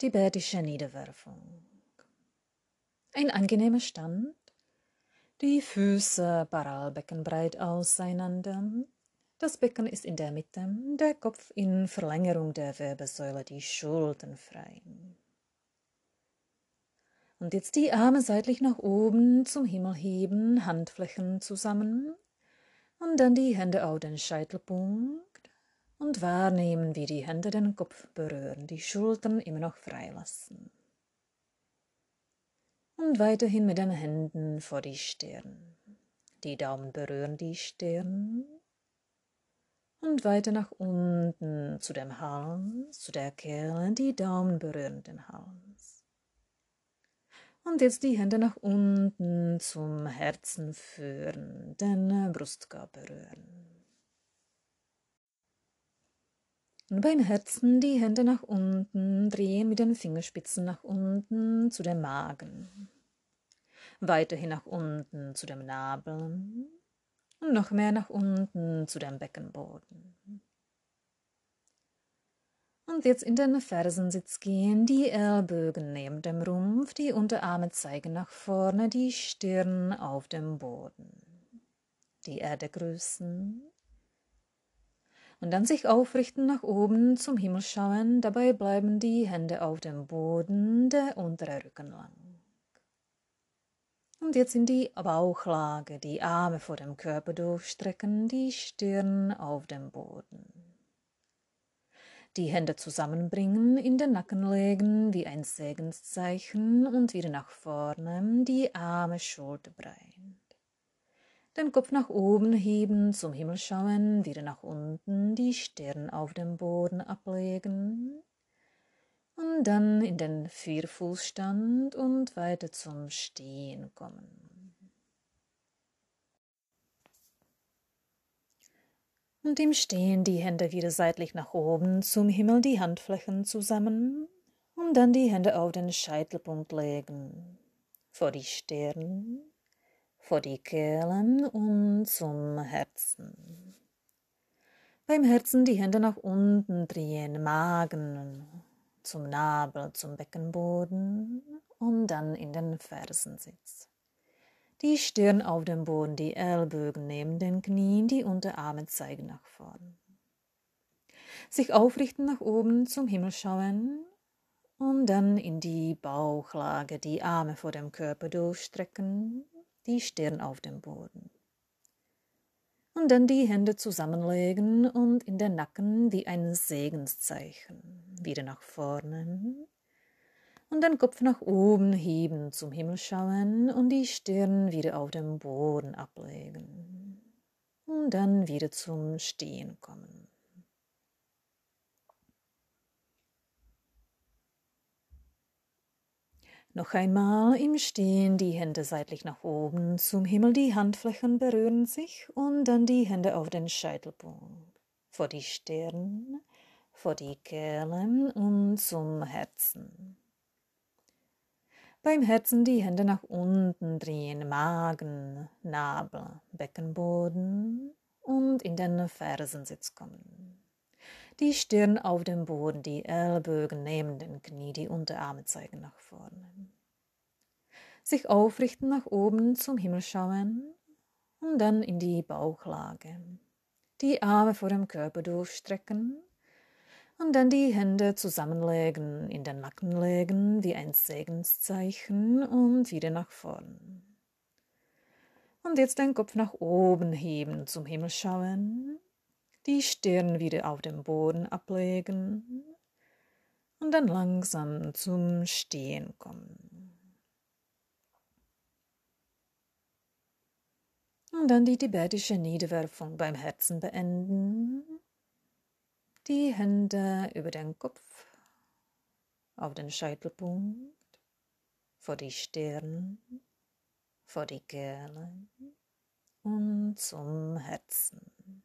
Tibetische Niederwerfung. Ein angenehmer Stand, die Füße parallelbeckenbreit auseinander, das Becken ist in der Mitte, der Kopf in Verlängerung der Wirbelsäule, die Schultern frei. Und jetzt die Arme seitlich nach oben zum Himmel heben, Handflächen zusammen und dann die Hände auf den Scheitelpunkt und wahrnehmen, wie die Hände den Kopf berühren, die Schultern immer noch freilassen. Und weiterhin mit den Händen vor die Stirn. Die Daumen berühren die Stirn. Und weiter nach unten zu dem Hals, zu der Kehle, die Daumen berühren den Hals. Und jetzt die Hände nach unten zum Herzen führen, den Brustkorb berühren. Und beim Herzen die Hände nach unten, drehen mit den Fingerspitzen nach unten zu dem Magen. Weiterhin nach unten zu dem Nabel und noch mehr nach unten zu dem Beckenboden. Und jetzt in den Fersensitz gehen, die Ellbögen neben dem Rumpf, die Unterarme zeigen nach vorne, die Stirn auf dem Boden. Die Erde grüßen und dann sich aufrichten nach oben zum Himmel schauen, dabei bleiben die Hände auf dem Boden, der untere Rücken lang. Und jetzt in die Bauchlage, die Arme vor dem Körper durchstrecken, die Stirn auf dem Boden. Die Hände zusammenbringen, in den Nacken legen wie ein Segenszeichen und wieder nach vorne, die Arme schulterbreit den Kopf nach oben heben, zum Himmel schauen, wieder nach unten, die Stirn auf dem Boden ablegen und dann in den Vierfußstand und weiter zum Stehen kommen. Und im Stehen die Hände wieder seitlich nach oben, zum Himmel die Handflächen zusammen und dann die Hände auf den Scheitelpunkt legen, vor die Stirn vor die Kehlen und zum Herzen. Beim Herzen die Hände nach unten drehen, Magen zum Nabel, zum Beckenboden und dann in den Fersensitz. Die Stirn auf dem Boden, die Ellbögen neben den Knien, die Unterarme zeigen nach vorn. Sich aufrichten nach oben zum Himmel schauen und dann in die Bauchlage, die Arme vor dem Körper durchstrecken, die Stirn auf dem Boden. Und dann die Hände zusammenlegen und in den Nacken wie ein Segenszeichen. Wieder nach vorne. Und den Kopf nach oben heben, zum Himmel schauen und die Stirn wieder auf dem Boden ablegen. Und dann wieder zum Stehen kommen. Noch einmal im Stehen die Hände seitlich nach oben zum Himmel, die Handflächen berühren sich und dann die Hände auf den Scheitelpunkt, vor die Stirn, vor die Kehle und zum Herzen. Beim Herzen die Hände nach unten drehen, Magen, Nabel, Beckenboden und in den Fersensitz kommen die Stirn auf dem Boden, die Ellbögen neben den Knie, die Unterarme zeigen nach vorne. Sich aufrichten nach oben zum Himmel schauen und dann in die Bauchlage. Die Arme vor dem Körper durchstrecken und dann die Hände zusammenlegen, in den Nacken legen wie ein Segenszeichen und wieder nach vorn. Und jetzt den Kopf nach oben heben, zum Himmel schauen die Stirn wieder auf den Boden ablegen und dann langsam zum Stehen kommen. Dann die tibetische Niederwerfung beim Herzen beenden. Die Hände über den Kopf, auf den Scheitelpunkt, vor die Stirn, vor die Kehle und zum Herzen.